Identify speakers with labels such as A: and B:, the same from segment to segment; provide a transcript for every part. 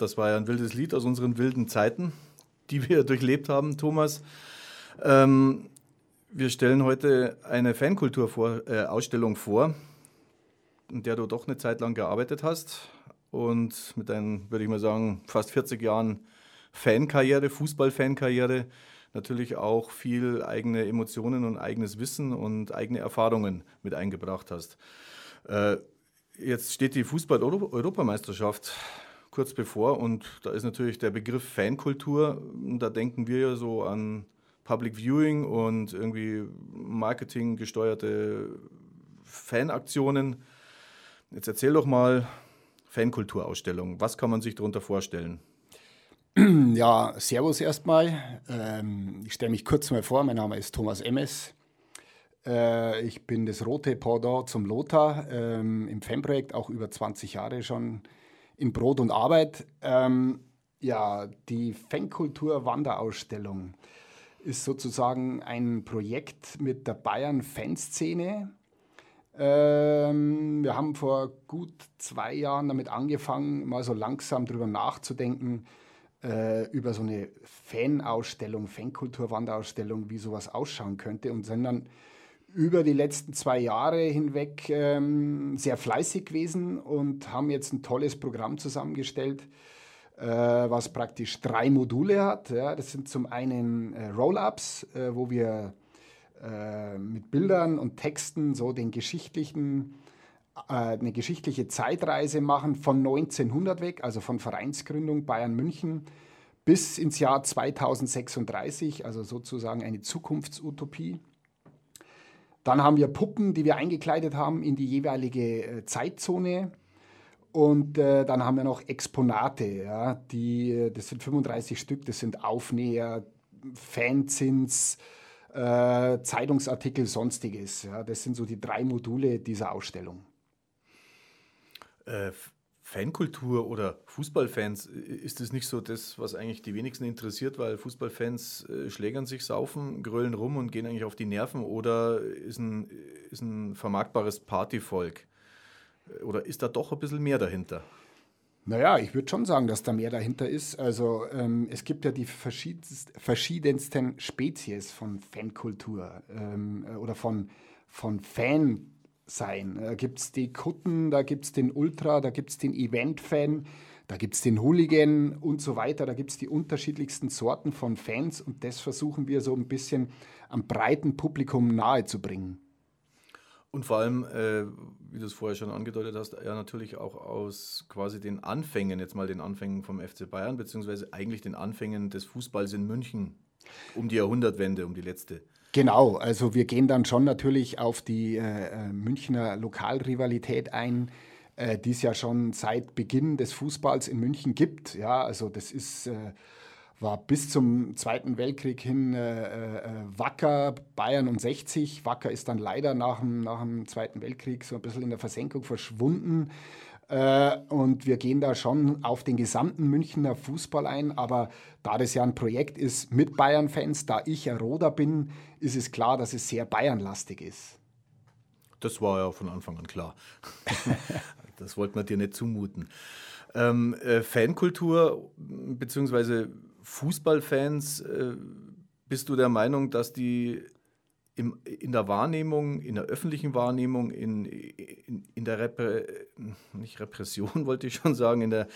A: Das war ja ein wildes Lied aus unseren wilden Zeiten, die wir durchlebt haben, Thomas. Ähm, wir stellen heute eine Fankultur-Ausstellung vor, in der du doch eine Zeit lang gearbeitet hast und mit deinen, würde ich mal sagen, fast 40 Jahren Fankarriere, Fußballfankarriere, natürlich auch viel eigene Emotionen und eigenes Wissen und eigene Erfahrungen mit eingebracht hast. Äh, jetzt steht die Fußball-Europameisterschaft kurz bevor und da ist natürlich der Begriff Fankultur, da denken wir ja so an Public Viewing und irgendwie Marketing gesteuerte Fanaktionen. Jetzt erzähl doch mal Fankulturausstellung. Was kann man sich darunter vorstellen?
B: Ja, Servus erstmal. Ähm, ich stelle mich kurz mal vor. Mein Name ist Thomas Emmes. Äh, ich bin das rote Pendant zum Lothar ähm, im Fanprojekt, auch über 20 Jahre schon in Brot und Arbeit. Ähm, ja, die Fankultur-Wanderausstellung ist sozusagen ein Projekt mit der Bayern-Fanszene. Ähm, wir haben vor gut zwei Jahren damit angefangen, mal so langsam drüber nachzudenken, äh, über so eine Fanausstellung, Fankultur-Wanderausstellung, wie sowas ausschauen könnte und sind dann über die letzten zwei Jahre hinweg ähm, sehr fleißig gewesen und haben jetzt ein tolles Programm zusammengestellt, äh, was praktisch drei Module hat. Ja. Das sind zum einen äh, Roll-ups, äh, wo wir äh, mit Bildern und Texten so den geschichtlichen äh, eine geschichtliche Zeitreise machen von 1900 weg, also von Vereinsgründung Bayern München bis ins Jahr 2036, also sozusagen eine Zukunftsutopie. Dann haben wir Puppen, die wir eingekleidet haben in die jeweilige äh, Zeitzone. Und äh, dann haben wir noch Exponate, ja, die, äh, das sind 35 Stück, das sind Aufnäher, Fanzins, äh, Zeitungsartikel, sonstiges. Ja. Das sind so die drei Module dieser Ausstellung.
A: Äh, Fankultur oder Fußballfans, ist das nicht so das, was eigentlich die wenigsten interessiert, weil Fußballfans äh, schlägern sich, saufen, grölen rum und gehen eigentlich auf die Nerven oder ist ein, ist ein vermarktbares Partyvolk? Oder ist da doch ein bisschen mehr dahinter?
B: Naja, ich würde schon sagen, dass da mehr dahinter ist. Also ähm, es gibt ja die verschiedensten Spezies von Fankultur ähm, oder von, von Fan sein. Da gibt es die Kutten, da gibt es den Ultra, da gibt es den Event-Fan, da gibt es den Hooligan und so weiter. Da gibt es die unterschiedlichsten Sorten von Fans und das versuchen wir so ein bisschen am breiten Publikum nahezubringen.
A: Und vor allem, äh, wie du es vorher schon angedeutet hast, ja natürlich auch aus quasi den Anfängen, jetzt mal den Anfängen vom FC Bayern, beziehungsweise eigentlich den Anfängen des Fußballs in München um die Jahrhundertwende, um die letzte.
B: Genau, also wir gehen dann schon natürlich auf die äh, äh, Münchner Lokalrivalität ein, äh, die es ja schon seit Beginn des Fußballs in München gibt. Ja, also das ist, äh, war bis zum Zweiten Weltkrieg hin äh, äh, Wacker, Bayern und 60. Wacker ist dann leider nach dem, nach dem Zweiten Weltkrieg so ein bisschen in der Versenkung verschwunden. Äh, und wir gehen da schon auf den gesamten Münchner Fußball ein. Aber da das ja ein Projekt ist mit Bayern-Fans, da ich ja Roder bin, ist es klar, dass es sehr Bayern-lastig ist.
A: Das war ja von Anfang an klar. das wollte man dir nicht zumuten. Ähm, äh, Fankultur bzw. Fußballfans, äh, bist du der Meinung, dass die im, in der Wahrnehmung, in der öffentlichen Wahrnehmung, in, in, in der Repre, nicht Repression wollte ich schon sagen, in der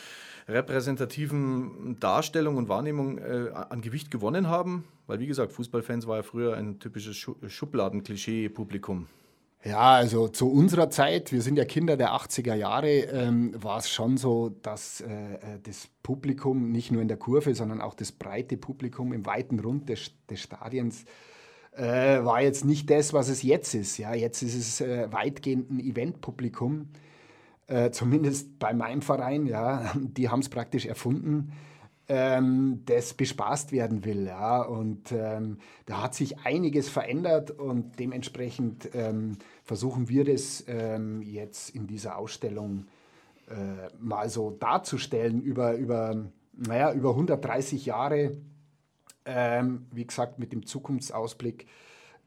A: repräsentativen Darstellung und Wahrnehmung äh, an Gewicht gewonnen haben? Weil wie gesagt, Fußballfans war ja früher ein typisches Schubladen-Klischee-Publikum.
B: Ja, also zu unserer Zeit, wir sind ja Kinder der 80er Jahre, ähm, war es schon so, dass äh, äh, das Publikum, nicht nur in der Kurve, sondern auch das breite Publikum im weiten Rund des, des Stadions, äh, war jetzt nicht das, was es jetzt ist. Ja, jetzt ist es äh, weitgehend ein Eventpublikum, äh, zumindest bei meinem Verein. Ja, die haben es praktisch erfunden, ähm, das bespaßt werden will. Ja, und ähm, da hat sich einiges verändert und dementsprechend ähm, versuchen wir das ähm, jetzt in dieser Ausstellung äh, mal so darzustellen über über naja, über 130 Jahre ähm, wie gesagt, mit dem Zukunftsausblick,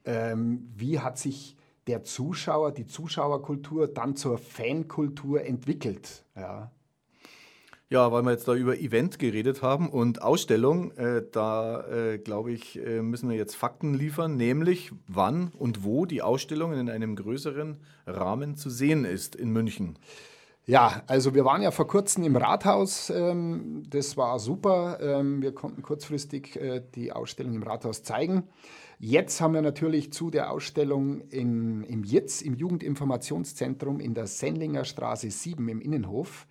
B: ähm, wie hat sich der Zuschauer, die Zuschauerkultur dann zur Fankultur entwickelt? Ja.
A: Ja, weil wir jetzt da über Event geredet haben und Ausstellung, äh, da äh, glaube ich, äh, müssen wir jetzt Fakten liefern, nämlich wann und wo die Ausstellung in einem größeren Rahmen zu sehen ist in München.
B: Ja, also wir waren ja vor kurzem im Rathaus. Ähm, das war super. Ähm, wir konnten kurzfristig äh, die Ausstellung im Rathaus zeigen. Jetzt haben wir natürlich zu der Ausstellung in, im JITZ, im Jugendinformationszentrum in der Sendlinger Straße 7 im Innenhof,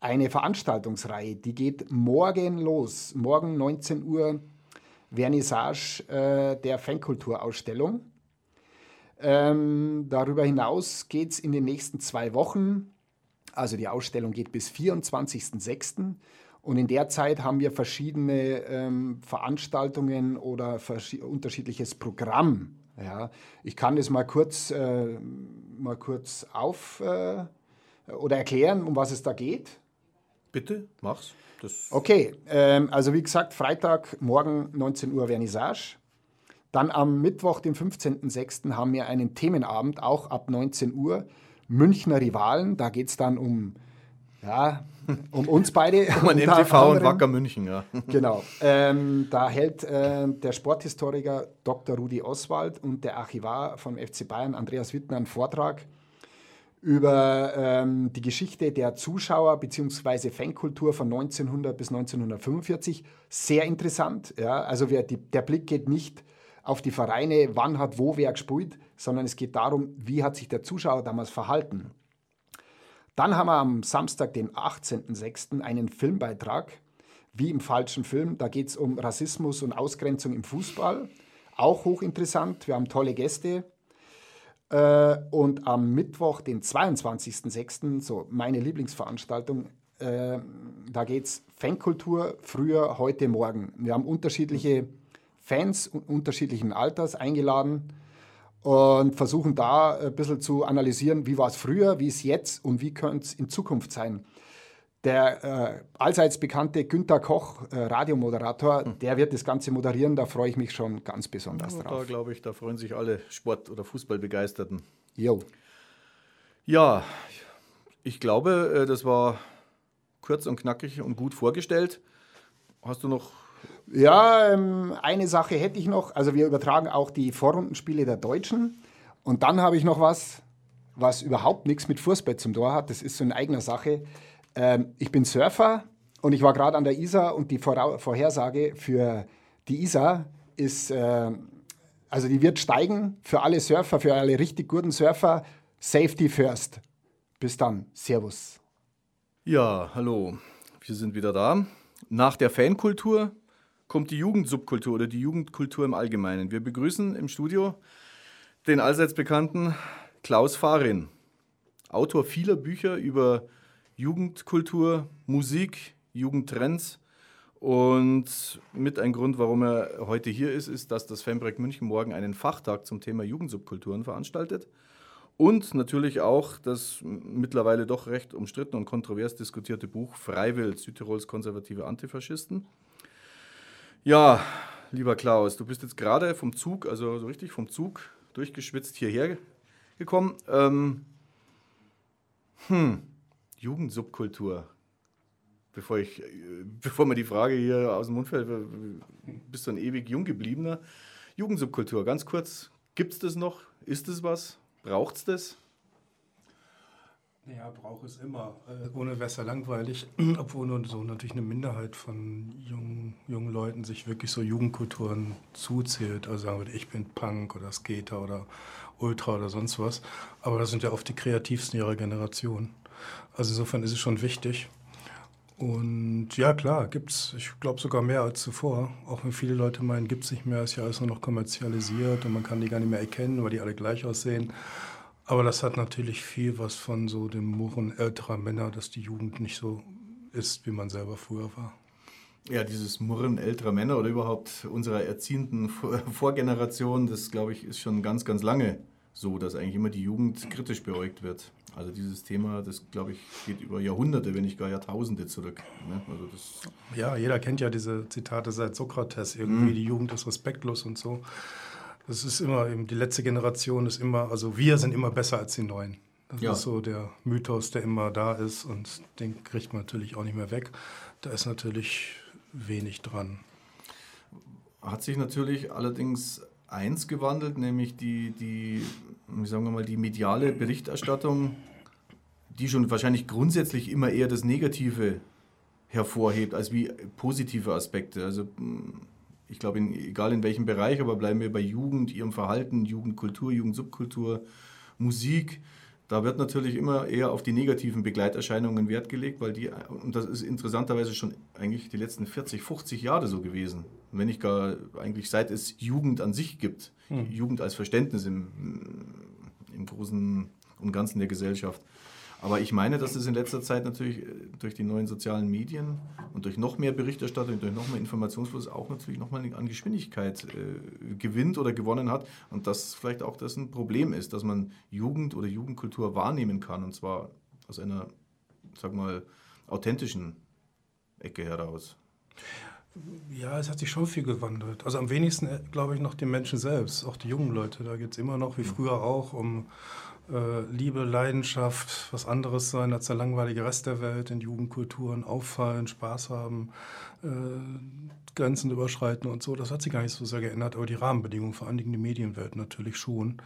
B: eine Veranstaltungsreihe. Die geht morgen los. Morgen 19 Uhr Vernissage äh, der Fankulturausstellung. Ähm, darüber hinaus geht es in den nächsten zwei Wochen also die Ausstellung geht bis 24.06. Und in der Zeit haben wir verschiedene ähm, Veranstaltungen oder unterschiedliches Programm. Ja, ich kann das mal kurz, äh, mal kurz auf äh, oder erklären, um was es da geht.
A: Bitte, mach's. Das
B: okay, ähm, also wie gesagt, Freitag, morgen 19 Uhr Vernissage. Dann am Mittwoch, den 15.06., haben wir einen Themenabend, auch ab 19 Uhr Münchner Rivalen. Da geht es dann um, ja, um uns beide.
A: um ein MTV und Wacker München, ja.
B: genau. Ähm, da hält äh, der Sporthistoriker Dr. Rudi Oswald und der Archivar vom FC Bayern, Andreas Wittner, einen Vortrag über ähm, die Geschichte der Zuschauer bzw. Fankultur von 1900 bis 1945. Sehr interessant. Ja? Also wir, die, der Blick geht nicht auf die Vereine, wann hat wo wer gespielt, sondern es geht darum, wie hat sich der Zuschauer damals verhalten. Dann haben wir am Samstag, den 18.06., einen Filmbeitrag, wie im falschen Film. Da geht es um Rassismus und Ausgrenzung im Fußball. Auch hochinteressant. Wir haben tolle Gäste. Äh, und am Mittwoch, den 22.06., so meine Lieblingsveranstaltung, äh, da geht es Fankultur, früher, heute, morgen. Wir haben unterschiedliche Fans unterschiedlichen Alters eingeladen und versuchen da ein bisschen zu analysieren, wie war es früher, wie ist es jetzt und wie könnte es in Zukunft sein. Der äh, allseits bekannte Günter Koch, äh, Radiomoderator, hm. der wird das Ganze moderieren. Da freue ich mich schon ganz besonders
A: ja,
B: drauf.
A: Da glaube ich, da freuen sich alle Sport- oder Fußballbegeisterten.
B: Jo.
A: Ja, ich glaube, äh, das war kurz und knackig und gut vorgestellt. Hast du noch
B: ja, ähm, eine Sache hätte ich noch. Also wir übertragen auch die Vorrundenspiele der Deutschen. Und dann habe ich noch was, was überhaupt nichts mit Fußball zum Tor hat. Das ist so eine eigene Sache. Ähm, ich bin Surfer und ich war gerade an der Isar und die Vorhersage für die Isar ist, äh, also die wird steigen für alle Surfer, für alle richtig guten Surfer. Safety first. Bis dann. Servus.
A: Ja, hallo. Wir sind wieder da. Nach der Fankultur kommt die Jugendsubkultur oder die Jugendkultur im Allgemeinen. Wir begrüßen im Studio den allseits bekannten Klaus Farin, Autor vieler Bücher über Jugendkultur, Musik, Jugendtrends. Und mit ein Grund, warum er heute hier ist, ist, dass das Fanprojekt München morgen einen Fachtag zum Thema Jugendsubkulturen veranstaltet. Und natürlich auch das mittlerweile doch recht umstritten und kontrovers diskutierte Buch Freiwild, Südtirols konservative Antifaschisten. Ja, lieber Klaus, du bist jetzt gerade vom Zug, also so richtig vom Zug durchgeschwitzt hierher gekommen. Ähm, hm, Jugendsubkultur. Bevor, ich, bevor mir die Frage hier aus dem Mund fällt, bist du ein ewig jung gebliebener? Jugendsubkultur, ganz kurz, gibt es das noch? Ist es was? Braucht es das?
C: Ja, braucht es immer. Äh, ohne wäre es ja langweilig, obwohl nur so natürlich eine Minderheit von jungen, jungen Leuten sich wirklich so Jugendkulturen zuzählt. Also sagen wir, ich bin Punk oder Skater oder Ultra oder sonst was. Aber das sind ja oft die kreativsten ihrer Generation. Also insofern ist es schon wichtig. Und ja, klar, gibt es, ich glaube sogar mehr als zuvor. Auch wenn viele Leute meinen, gibt es nicht mehr, ist ja alles nur noch kommerzialisiert und man kann die gar nicht mehr erkennen, weil die alle gleich aussehen. Aber das hat natürlich viel was von so dem Murren älterer Männer, dass die Jugend nicht so ist, wie man selber früher war.
A: Ja, dieses Murren älterer Männer oder überhaupt unserer erziehenden Vorgeneration, das glaube ich ist schon ganz, ganz lange so, dass eigentlich immer die Jugend kritisch beäugt wird. Also dieses Thema, das glaube ich geht über Jahrhunderte, wenn nicht gar Jahrtausende zurück. Ne? Also
C: ja, jeder kennt ja diese Zitate seit Sokrates, irgendwie mhm. die Jugend ist respektlos und so. Das ist immer, die letzte Generation ist immer, also wir sind immer besser als die Neuen. Das ja. ist so der Mythos, der immer da ist und den kriegt man natürlich auch nicht mehr weg. Da ist natürlich wenig dran.
A: Hat sich natürlich allerdings eins gewandelt, nämlich die, die, wie sagen wir mal, die mediale Berichterstattung, die schon wahrscheinlich grundsätzlich immer eher das Negative hervorhebt als wie positive Aspekte. Also ich glaube, egal in welchem Bereich, aber bleiben wir bei Jugend, ihrem Verhalten, Jugendkultur, Jugendsubkultur, Musik. Da wird natürlich immer eher auf die negativen Begleiterscheinungen Wert gelegt, weil die, und das ist interessanterweise schon eigentlich die letzten 40, 50 Jahre so gewesen. Wenn nicht gar eigentlich seit es Jugend an sich gibt, hm. Jugend als Verständnis im, im Großen und Ganzen der Gesellschaft. Aber ich meine, dass es in letzter Zeit natürlich äh, durch die neuen sozialen Medien und durch noch mehr Berichterstattung, durch noch mehr Informationsfluss auch natürlich nochmal an Geschwindigkeit äh, gewinnt oder gewonnen hat. Und dass vielleicht auch das ein Problem ist, dass man Jugend oder Jugendkultur wahrnehmen kann. Und zwar aus einer, sag mal, authentischen Ecke heraus.
C: Ja, es hat sich schon viel gewandelt. Also am wenigsten, äh, glaube ich, noch die Menschen selbst, auch die jungen Leute. Da geht es immer noch, wie früher auch, um Liebe, Leidenschaft, was anderes sein als der langweilige Rest der Welt in Jugendkulturen, auffallen, Spaß haben, äh, Grenzen überschreiten und so. Das hat sich gar nicht so sehr geändert, aber die Rahmenbedingungen, vor allen Dingen die Medienwelt natürlich schon.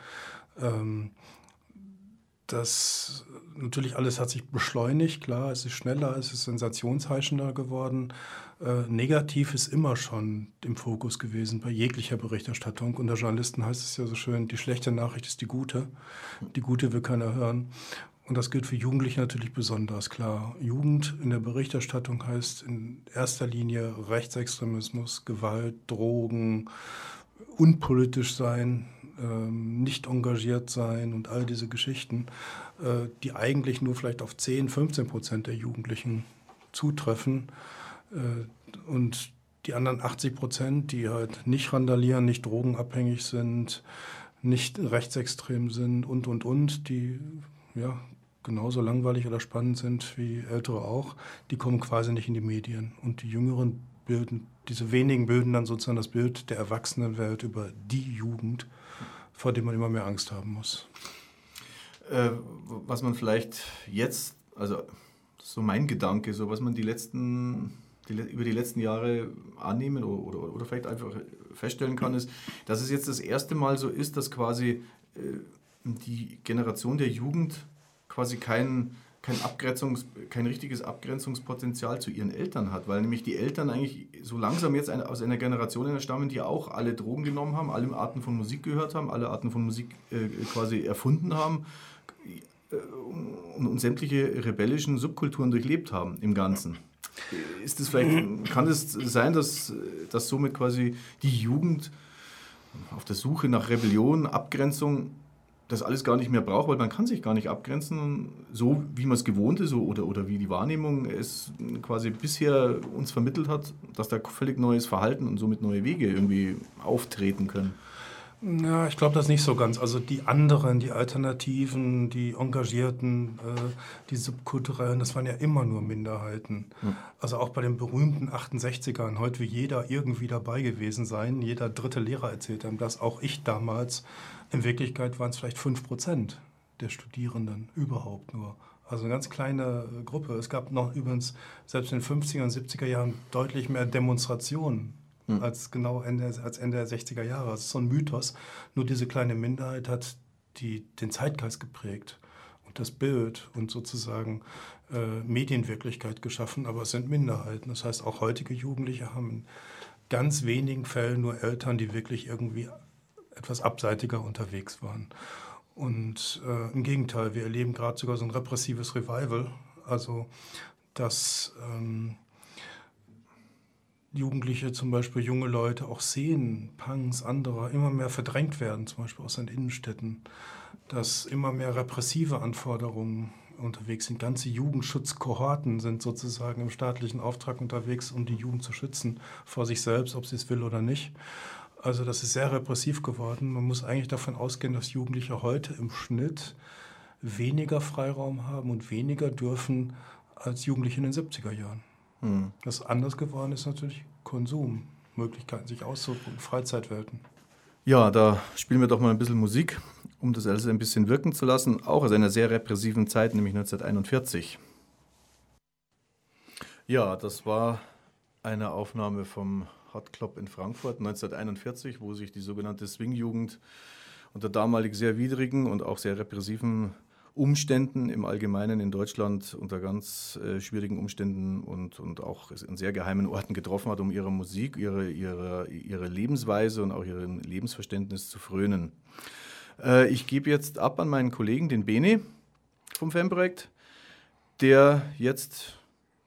C: Ähm, das natürlich alles hat sich beschleunigt, klar, es ist schneller, es ist sensationsheischender geworden. Äh, negativ ist immer schon im Fokus gewesen bei jeglicher Berichterstattung. Unter Journalisten heißt es ja so schön, die schlechte Nachricht ist die gute. Die gute will keiner hören. Und das gilt für Jugendliche natürlich besonders klar. Jugend in der Berichterstattung heißt in erster Linie Rechtsextremismus, Gewalt, Drogen, unpolitisch sein, ähm, nicht engagiert sein und all diese Geschichten, äh, die eigentlich nur vielleicht auf 10, 15 Prozent der Jugendlichen zutreffen. Äh, und die anderen 80 Prozent, die halt nicht randalieren, nicht drogenabhängig sind, nicht rechtsextrem sind und, und, und, die ja, genauso langweilig oder spannend sind wie Ältere auch, die kommen quasi nicht in die Medien. Und die Jüngeren bilden, diese wenigen bilden dann sozusagen das Bild der Erwachsenenwelt über die Jugend, vor dem man immer mehr Angst haben muss.
A: Äh, was man vielleicht jetzt, also so mein Gedanke, so was man die letzten die, über die letzten Jahre annehmen oder, oder, oder, vielleicht einfach feststellen kann, ist, dass es jetzt das erste Mal so ist, dass quasi äh, die Generation der Jugend quasi kein, kein, Abgrenzungs-, kein richtiges Abgrenzungspotenzial zu ihren Eltern hat, weil nämlich die Eltern eigentlich so langsam jetzt eine, aus einer Generation stammen, die auch alle Drogen genommen haben, alle Arten von Musik gehört haben, alle Arten von Musik äh, quasi erfunden haben äh, und, und sämtliche rebellischen Subkulturen durchlebt haben im Ganzen. Ist es vielleicht, kann es sein, dass, dass somit quasi die Jugend auf der Suche nach Rebellion, Abgrenzung das alles gar nicht mehr braucht, weil man kann sich gar nicht abgrenzen, so wie man es gewohnt ist oder, oder wie die Wahrnehmung es quasi bisher uns vermittelt hat, dass da völlig neues Verhalten und somit neue Wege irgendwie auftreten können.
C: Ja, ich glaube das nicht so ganz. Also die anderen, die Alternativen, die Engagierten, äh, die Subkulturellen, das waren ja immer nur Minderheiten. Hm. Also auch bei den berühmten 68ern, heute will jeder irgendwie dabei gewesen sein. Jeder dritte Lehrer erzählt einem das, auch ich damals. In Wirklichkeit waren es vielleicht 5 Prozent der Studierenden überhaupt nur. Also eine ganz kleine Gruppe. Es gab noch übrigens selbst in den 50er und 70er Jahren deutlich mehr Demonstrationen hm. als genau Ende, als Ende der 60er Jahre. Das ist so ein Mythos. Nur diese kleine Minderheit hat die, den Zeitgeist geprägt und das Bild und sozusagen äh, Medienwirklichkeit geschaffen, aber es sind Minderheiten. Das heißt, auch heutige Jugendliche haben in ganz wenigen Fällen nur Eltern, die wirklich irgendwie etwas abseitiger unterwegs waren. Und äh, im Gegenteil, wir erleben gerade sogar so ein repressives Revival, also dass ähm, Jugendliche, zum Beispiel junge Leute, auch sehen, Punks, andere, immer mehr verdrängt werden, zum Beispiel aus den Innenstädten, dass immer mehr repressive Anforderungen unterwegs sind. Ganze Jugendschutzkohorten sind sozusagen im staatlichen Auftrag unterwegs, um die Jugend zu schützen vor sich selbst, ob sie es will oder nicht. Also das ist sehr repressiv geworden. Man muss eigentlich davon ausgehen, dass Jugendliche heute im Schnitt weniger Freiraum haben und weniger dürfen als Jugendliche in den 70er Jahren. Hm. Was anders geworden ist natürlich Konsum, Möglichkeiten sich auszuprobieren, Freizeitwelten.
A: Ja, da spielen wir doch mal ein bisschen Musik. um das alles ein bisschen wirken zu lassen, auch aus einer sehr repressiven Zeit, nämlich 1941. Ja, das war eine Aufnahme vom Hot Club in Frankfurt 1941, wo sich die sogenannte Swing-Jugend unter damalig sehr widrigen und auch sehr repressiven Umständen im Allgemeinen in Deutschland unter ganz äh, schwierigen Umständen und, und auch in sehr geheimen Orten getroffen hat, um ihre Musik, ihre, ihre, ihre Lebensweise und auch ihr Lebensverständnis zu frönen. Äh, ich gebe jetzt ab an meinen Kollegen, den Bene vom Fanprojekt, der jetzt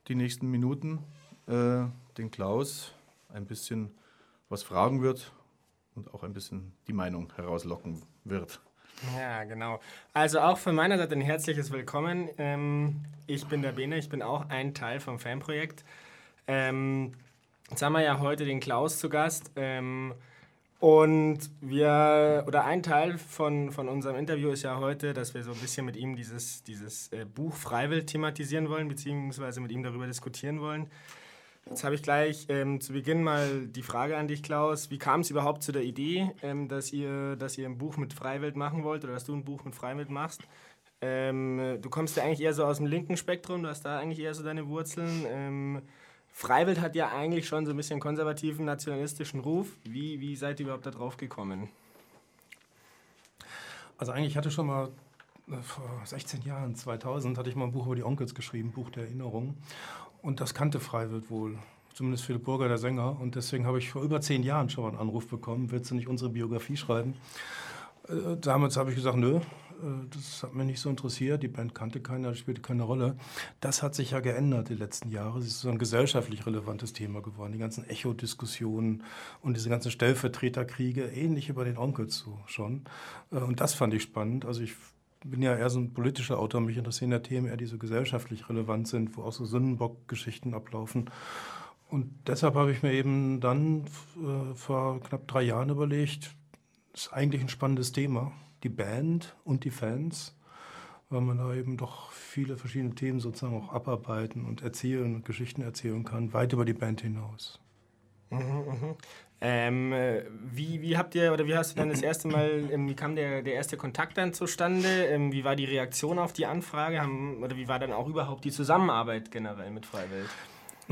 A: die nächsten Minuten äh, den Klaus ein bisschen was fragen wird und auch ein bisschen die Meinung herauslocken wird.
D: Ja, genau. Also auch von meiner Seite ein herzliches Willkommen. Ähm, ich bin der Bene, ich bin auch ein Teil vom Fanprojekt. Ähm, jetzt haben wir ja heute den Klaus zu Gast. Ähm, und wir, oder ein Teil von, von unserem Interview ist ja heute, dass wir so ein bisschen mit ihm dieses, dieses äh, Buch Freiwild thematisieren wollen, beziehungsweise mit ihm darüber diskutieren wollen. Jetzt habe ich gleich ähm, zu Beginn mal die Frage an dich, Klaus. Wie kam es überhaupt zu der Idee, ähm, dass, ihr, dass ihr ein Buch mit Freiwild machen wollt oder dass du ein Buch mit Freiwild machst? Ähm, du kommst ja eigentlich eher so aus dem linken Spektrum, du hast da eigentlich eher so deine Wurzeln. Ähm, Freiwild hat ja eigentlich schon so ein bisschen konservativen, nationalistischen Ruf. Wie, wie seid ihr überhaupt da drauf gekommen?
C: Also eigentlich hatte ich schon mal äh, vor 16 Jahren, 2000, hatte ich mal ein Buch über die Onkels geschrieben, Buch der Erinnerung. Und das kannte Freiwild wohl, zumindest Philipp Burger, der Sänger. Und deswegen habe ich vor über zehn Jahren schon mal einen Anruf bekommen, willst du nicht unsere Biografie schreiben? Äh, damals habe ich gesagt, nö, äh, das hat mich nicht so interessiert. Die Band kannte keiner, das spielte keine Rolle. Das hat sich ja geändert die letzten Jahre. Es ist so ein gesellschaftlich relevantes Thema geworden. Die ganzen Echo-Diskussionen und diese ganzen Stellvertreterkriege, ähnlich über den Onkel zu schon. Äh, und das fand ich spannend. Also ich bin ja eher so ein politischer Autor, mich interessieren ja Themen eher, die so gesellschaftlich relevant sind, wo auch so Sündenbock-Geschichten ablaufen. Und deshalb habe ich mir eben dann äh, vor knapp drei Jahren überlegt, ist eigentlich ein spannendes Thema, die Band und die Fans, weil man da eben doch viele verschiedene Themen sozusagen auch abarbeiten und erzählen und Geschichten erzählen kann, weit über die Band hinaus.
D: Mhm, mh. Ähm, wie, wie habt ihr oder wie hast du dann das erste Mal, ähm, wie kam der, der erste Kontakt dann zustande? Ähm, wie war die Reaktion auf die Anfrage? Haben, oder wie war dann auch überhaupt die Zusammenarbeit generell mit Freiwelt?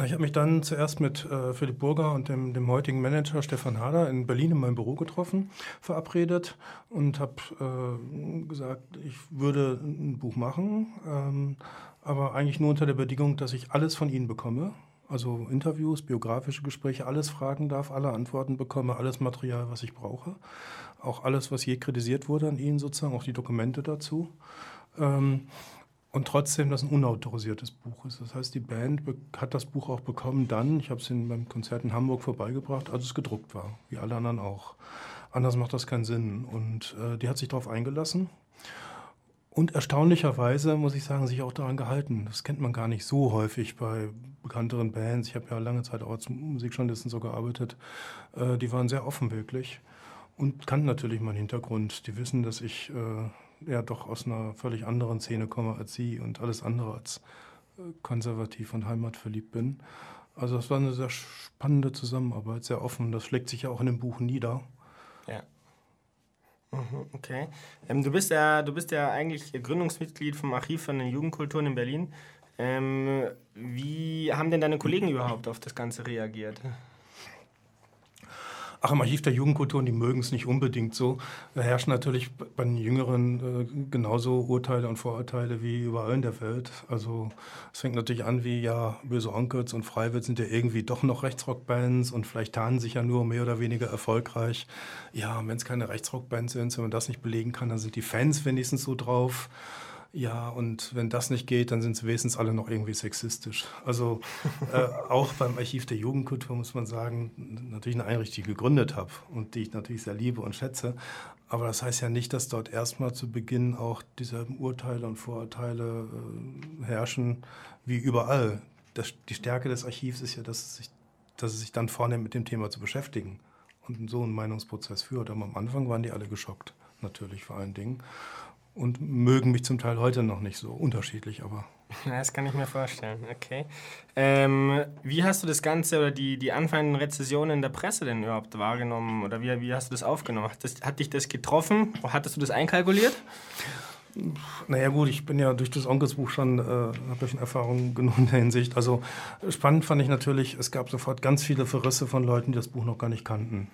C: Ich habe mich dann zuerst mit äh, Philipp Burger und dem, dem, heutigen Manager Stefan Hader in Berlin in meinem Büro getroffen, verabredet und habe äh, gesagt, ich würde ein Buch machen, ähm, aber eigentlich nur unter der Bedingung, dass ich alles von Ihnen bekomme also Interviews, biografische Gespräche, alles fragen darf, alle Antworten bekomme, alles Material, was ich brauche. Auch alles, was je kritisiert wurde an Ihnen sozusagen, auch die Dokumente dazu. Ähm, und trotzdem, dass ein unautorisiertes Buch ist. Das heißt, die Band hat das Buch auch bekommen dann, ich habe es in beim Konzert in Hamburg vorbeigebracht, als es gedruckt war, wie alle anderen auch. Anders macht das keinen Sinn. Und äh, die hat sich darauf eingelassen und erstaunlicherweise, muss ich sagen, sich auch daran gehalten. Das kennt man gar nicht so häufig bei bekannteren Bands. Ich habe ja lange Zeit auch als Musikjournalisten so gearbeitet. Äh, die waren sehr offen wirklich und kannten natürlich meinen Hintergrund. Die wissen, dass ich äh, ja doch aus einer völlig anderen Szene komme als sie und alles andere als äh, konservativ und heimatverliebt bin. Also das war eine sehr spannende Zusammenarbeit, sehr offen. Das schlägt sich ja auch in dem Buch nieder.
D: Ja. Mhm, okay. Ähm, du, bist ja, du bist ja eigentlich Gründungsmitglied vom Archiv von den Jugendkulturen in Berlin. Ähm, wie haben denn deine Kollegen überhaupt auf das Ganze reagiert?
C: Ach, im Archiv der Jugendkulturen, die mögen es nicht unbedingt so. Da herrschen natürlich bei den Jüngeren äh, genauso Urteile und Vorurteile wie überall in der Welt. Also es fängt natürlich an wie, ja, Böse Onkels und Freiwild sind ja irgendwie doch noch Rechtsrockbands und vielleicht tarnen sich ja nur mehr oder weniger erfolgreich. Ja, wenn es keine Rechtsrockbands sind, wenn man das nicht belegen kann, dann sind die Fans wenigstens so drauf. Ja, und wenn das nicht geht, dann sind sie wenigstens alle noch irgendwie sexistisch. Also äh, auch beim Archiv der Jugendkultur muss man sagen, natürlich eine Einrichtung, die ich gegründet habe und die ich natürlich sehr liebe und schätze. Aber das heißt ja nicht, dass dort erstmal zu Beginn auch dieselben Urteile und Vorurteile äh, herrschen wie überall. Das, die Stärke des Archivs ist ja, dass es, sich, dass es sich dann vornimmt, mit dem Thema zu beschäftigen und so einen Meinungsprozess führt. Aber am Anfang waren die alle geschockt, natürlich vor allen Dingen. Und mögen mich zum Teil heute noch nicht so unterschiedlich, aber.
D: Das kann ich mir vorstellen, okay. Ähm, wie hast du das Ganze oder die, die anfangenden Rezessionen in der Presse denn überhaupt wahrgenommen oder wie, wie hast du das aufgenommen? Hat, das, hat dich das getroffen? Hattest du das einkalkuliert?
C: Naja gut, ich bin ja durch das Onkelsbuch schon, äh, habe ja schon Erfahrungen genug in der Hinsicht. Also spannend fand ich natürlich, es gab sofort ganz viele Verrisse von Leuten, die das Buch noch gar nicht kannten.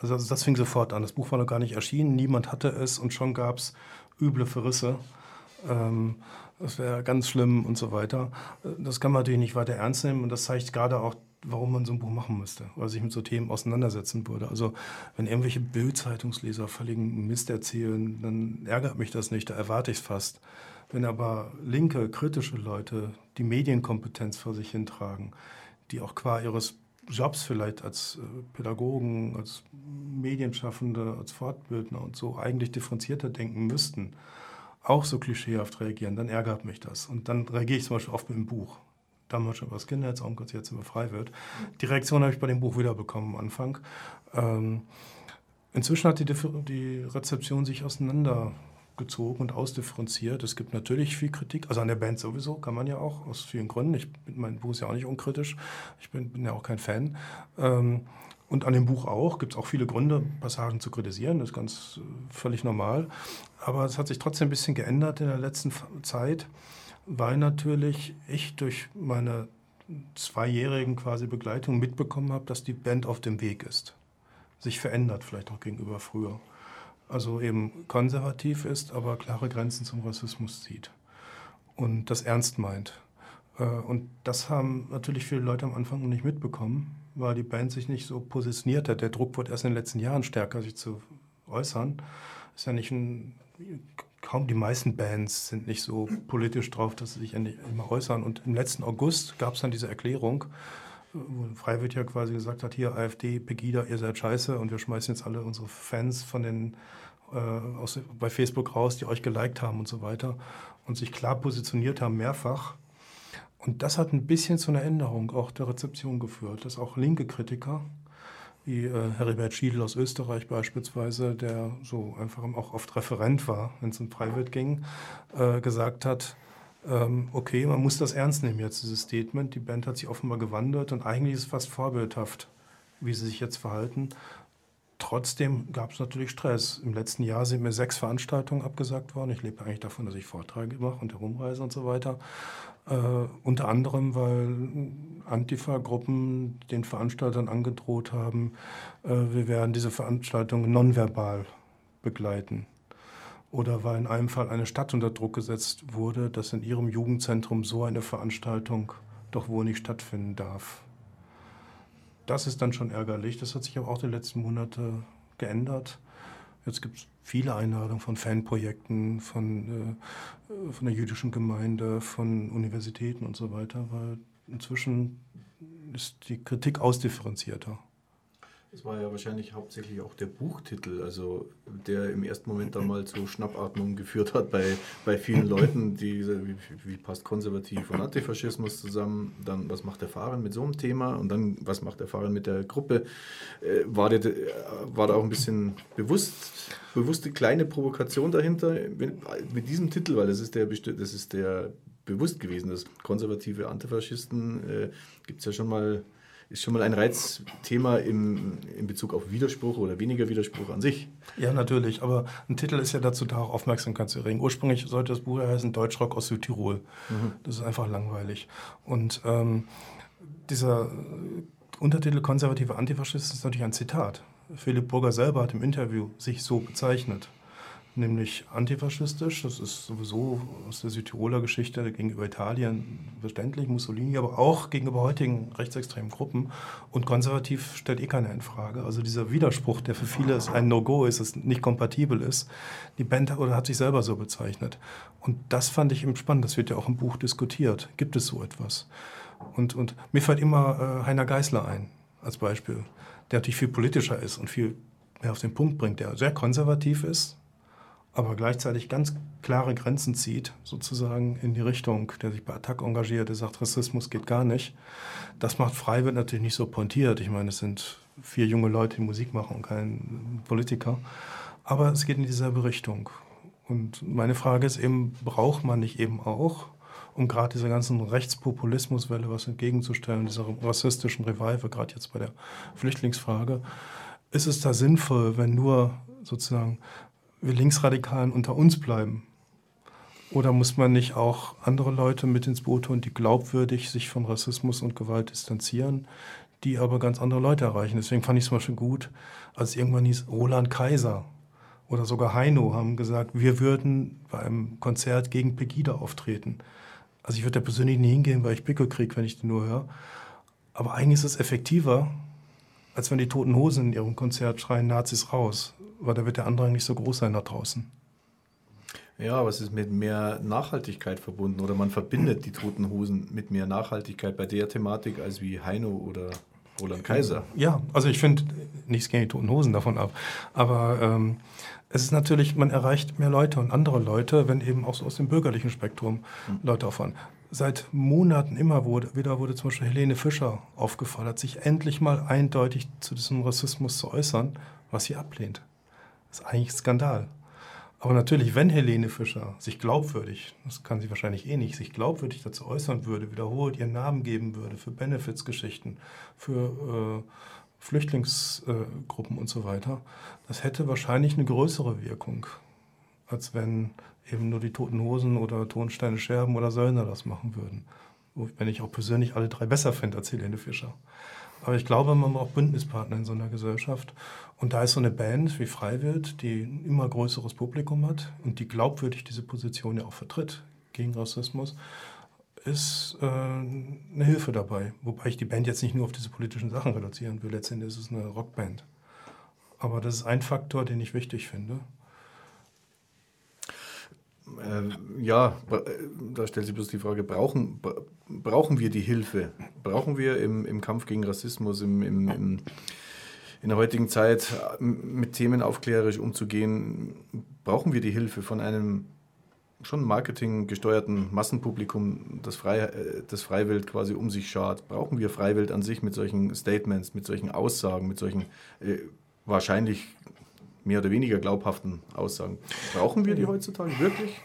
C: Also das, fing sofort an. Das Buch war noch gar nicht erschienen, niemand hatte es und schon gab es üble Verrisse. Ähm, das wäre ganz schlimm und so weiter. Das kann man natürlich nicht weiter ernst nehmen und das zeigt gerade auch, warum man so ein Buch machen müsste, weil sich mit so Themen auseinandersetzen würde. Also wenn irgendwelche Bild-Zeitungsleser völligen Mist erzählen, dann ärgert mich das nicht, da erwarte ich es fast. Wenn aber linke, kritische Leute die Medienkompetenz vor sich hintragen, die auch qua ihres Jobs vielleicht als äh, Pädagogen, als Medienschaffende, als Fortbildner und so eigentlich differenzierter denken müssten, auch so klischeehaft reagieren, dann ärgert mich das. Und dann reagiere ich zum Beispiel oft mit dem Buch. Damals schon über das Kinderherzonkels, jetzt über frei wird. Die Reaktion habe ich bei dem Buch wiederbekommen am Anfang. Ähm, inzwischen hat die, die Rezeption sich auseinander gezogen und ausdifferenziert. Es gibt natürlich viel Kritik, also an der Band sowieso, kann man ja auch, aus vielen Gründen. Ich bin, mein Buch ist ja auch nicht unkritisch, ich bin, bin ja auch kein Fan. Ähm, und an dem Buch auch, gibt es auch viele Gründe, Passagen zu kritisieren, das ist ganz äh, völlig normal. Aber es hat sich trotzdem ein bisschen geändert in der letzten Zeit, weil natürlich ich durch meine zweijährigen quasi Begleitung mitbekommen habe, dass die Band auf dem Weg ist. Sich verändert vielleicht auch gegenüber früher also eben konservativ ist, aber klare Grenzen zum Rassismus zieht und das ernst meint. Äh, und das haben natürlich viele Leute am Anfang noch nicht mitbekommen, weil die Band sich nicht so positioniert hat. Der Druck wurde erst in den letzten Jahren stärker, sich zu äußern. Ist ja nicht ein, kaum die meisten Bands sind nicht so politisch drauf, dass sie sich immer äußern. Und im letzten August gab es dann diese Erklärung, wo Freiwild ja quasi gesagt hat, hier AfD, Pegida, ihr seid scheiße und wir schmeißen jetzt alle unsere Fans von den äh, aus, bei Facebook raus, die euch geliked haben und so weiter und sich klar positioniert haben, mehrfach. Und das hat ein bisschen zu einer Änderung auch der Rezeption geführt, dass auch linke Kritiker, wie äh, Heribert Schiedl aus Österreich beispielsweise, der so einfach auch oft Referent war, wenn es um Freiwild ging, äh, gesagt hat, okay, man muss das ernst nehmen jetzt, dieses Statement. Die Band hat sich offenbar gewandelt und eigentlich ist es fast vorbildhaft, wie sie sich jetzt verhalten. Trotzdem gab es natürlich Stress. Im letzten Jahr sind mir sechs Veranstaltungen abgesagt worden. Ich lebe eigentlich davon, dass ich Vorträge mache und herumreise und so weiter. Äh, unter anderem, weil Antifa-Gruppen den Veranstaltern angedroht haben, äh, wir werden diese Veranstaltung nonverbal begleiten oder weil in einem Fall eine Stadt unter Druck gesetzt wurde, dass in ihrem Jugendzentrum so eine Veranstaltung doch wohl nicht stattfinden darf. Das ist dann schon ärgerlich. Das hat sich aber auch die letzten Monate geändert. Jetzt gibt es viele Einladungen von Fanprojekten, von, äh, von der jüdischen Gemeinde, von Universitäten und so weiter, weil inzwischen ist die Kritik ausdifferenzierter.
A: Das war ja wahrscheinlich hauptsächlich auch der Buchtitel, also der im ersten Moment dann mal zu Schnappatmung geführt hat bei, bei vielen Leuten, die wie, wie passt Konservativ und Antifaschismus zusammen, dann was macht der Fahrer mit so einem Thema? Und dann was macht der Fahrer mit der Gruppe. Äh, war, der, war da auch ein bisschen bewusst, bewusste kleine Provokation dahinter mit, mit diesem Titel, weil das ist der, das ist der bewusst gewesen, dass konservative Antifaschisten äh, gibt es ja schon mal ist schon mal ein Reizthema im, in Bezug auf Widerspruch oder weniger Widerspruch an sich.
C: Ja, natürlich. Aber ein Titel ist ja dazu da, auch Aufmerksamkeit zu erregen. Ursprünglich sollte das Buch heißen Deutschrock aus Südtirol. Mhm. Das ist einfach langweilig. Und ähm, dieser Untertitel Konservative Antifaschisten ist natürlich ein Zitat. Philipp Burger selber hat im Interview sich so bezeichnet nämlich antifaschistisch. Das ist sowieso aus der Südtiroler Geschichte gegenüber Italien verständlich, Mussolini, aber auch gegenüber heutigen rechtsextremen Gruppen. Und konservativ stellt eh keiner in Frage. Also dieser Widerspruch, der für viele ein No-Go ist, es nicht kompatibel ist, die Band oder hat sich selber so bezeichnet. Und das fand ich eben spannend. Das wird ja auch im Buch diskutiert. Gibt es so etwas? Und, und mir fällt immer äh, Heiner Geißler ein als Beispiel, der natürlich viel politischer ist und viel mehr auf den Punkt bringt, der sehr konservativ ist, aber gleichzeitig ganz klare Grenzen zieht, sozusagen in die Richtung, der sich bei Attac engagiert, der sagt, Rassismus geht gar nicht. Das macht Freiwild natürlich nicht so pointiert. Ich meine, es sind vier junge Leute, die Musik machen und kein Politiker. Aber es geht in dieselbe Richtung. Und meine Frage ist eben, braucht man nicht eben auch, um gerade dieser ganzen Rechtspopulismuswelle was entgegenzustellen, dieser rassistischen Revive, gerade jetzt bei der Flüchtlingsfrage, ist es da sinnvoll, wenn nur sozusagen wir Linksradikalen unter uns bleiben? Oder muss man nicht auch andere Leute mit ins Boot holen, die glaubwürdig sich von Rassismus und Gewalt distanzieren, die aber ganz andere Leute erreichen? Deswegen fand ich es zum Beispiel gut, als irgendwann hieß, Roland Kaiser oder sogar Heino haben gesagt, wir würden bei einem Konzert gegen Pegida auftreten. Also ich würde da persönlich nie hingehen, weil ich Pickel kriege, wenn ich den nur höre. Aber eigentlich ist es effektiver, als wenn die Toten Hosen in ihrem Konzert schreien Nazis raus, weil da wird der Andrang nicht so groß sein da draußen.
A: Ja, aber es ist mit mehr Nachhaltigkeit verbunden oder man verbindet die Toten Hosen mit mehr Nachhaltigkeit bei der Thematik als wie Heino oder Roland Kaiser.
C: Ja, also ich finde nichts gegen die Toten Hosen davon ab, aber ähm, es ist natürlich, man erreicht mehr Leute und andere Leute, wenn eben auch so aus dem bürgerlichen Spektrum mhm. Leute auffahren. Seit Monaten immer wurde, wieder wurde zum Beispiel Helene Fischer aufgefordert, sich endlich mal eindeutig zu diesem Rassismus zu äußern, was sie ablehnt. Das ist eigentlich Skandal. Aber natürlich, wenn Helene Fischer sich glaubwürdig, das kann sie wahrscheinlich eh nicht, sich glaubwürdig dazu äußern würde, wiederholt ihren Namen geben würde für Benefits-Geschichten, für äh, Flüchtlingsgruppen äh, und so weiter, das hätte wahrscheinlich eine größere Wirkung, als wenn eben nur die Toten Hosen oder Tonsteine Scherben oder Söllner das machen würden. Wenn ich auch persönlich alle drei besser finde als Helene Fischer. Aber ich glaube, man braucht Bündnispartner in so einer Gesellschaft. Und da ist so eine Band wie Freiwild, die ein immer größeres Publikum hat und die glaubwürdig diese Position ja auch vertritt gegen Rassismus, ist äh, eine Hilfe dabei. Wobei ich die Band jetzt nicht nur auf diese politischen Sachen reduzieren will. Letztendlich ist es eine Rockband. Aber das ist ein Faktor, den ich wichtig finde.
A: Äh, ja, äh, da stellt sich bloß die Frage, brauchen, brauchen wir die Hilfe? Brauchen wir im, im Kampf gegen Rassismus, im, im, im, in der heutigen Zeit mit Themen aufklärerisch umzugehen, brauchen wir die Hilfe von einem schon marketinggesteuerten Massenpublikum, das, frei, äh, das Freiwild quasi um sich schart? Brauchen wir Freiwild an sich mit solchen Statements, mit solchen Aussagen, mit solchen äh, wahrscheinlich mehr oder weniger glaubhaften Aussagen. Brauchen wir die heutzutage wirklich?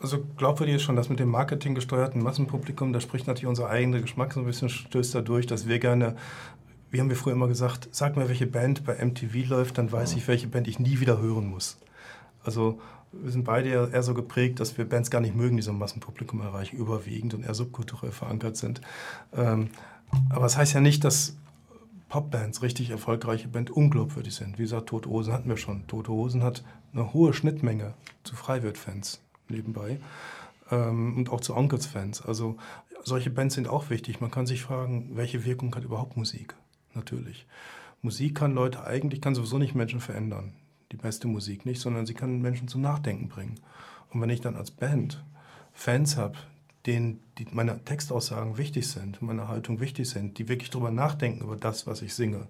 C: Also glaubwürdig ist schon das mit dem marketinggesteuerten Massenpublikum, da spricht natürlich unser eigener Geschmack so ein bisschen, stößt da durch, dass wir gerne, wie haben wir früher immer gesagt, sag mal, welche Band bei MTV läuft, dann weiß ich, welche Band ich nie wieder hören muss. Also wir sind beide eher so geprägt, dass wir Bands gar nicht mögen, die so ein Massenpublikum erreichen, überwiegend und eher subkulturell verankert sind. Ähm, aber das heißt ja nicht, dass Popbands, richtig erfolgreiche Band, unglaubwürdig sind. Wie gesagt, Tote Hosen hatten wir schon. Tote Hosen hat eine hohe Schnittmenge zu Freiwild-Fans nebenbei ähm, und auch zu Onkels-Fans. Also solche Bands sind auch wichtig. Man kann sich fragen, welche Wirkung hat überhaupt Musik? Natürlich. Musik kann Leute eigentlich, kann sowieso nicht Menschen verändern. Die beste Musik nicht, sondern sie kann Menschen zum Nachdenken bringen. Und wenn ich dann als Band Fans habe, denen die, meine Textaussagen wichtig sind, meine Haltung wichtig sind, die wirklich darüber nachdenken über das, was ich singe,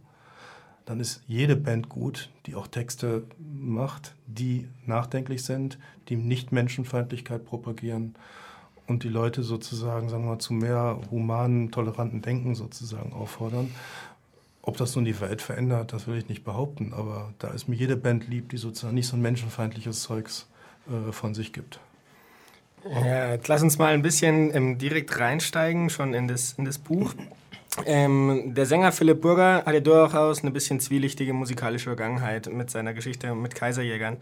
C: dann ist jede Band gut, die auch Texte macht, die nachdenklich sind, die nicht Menschenfeindlichkeit propagieren und die Leute sozusagen, sagen wir mal, zu mehr humanen, toleranten Denken sozusagen auffordern. Ob das nun die Welt verändert, das will ich nicht behaupten, aber da ist mir jede Band lieb, die sozusagen nicht so ein menschenfeindliches Zeugs äh, von sich gibt.
D: Ja, lass uns mal ein bisschen ähm, direkt reinsteigen, schon in das, in das Buch. Ähm, der Sänger Philipp Burger hat ja durchaus eine bisschen zwielichtige musikalische Vergangenheit mit seiner Geschichte mit Kaiserjägern.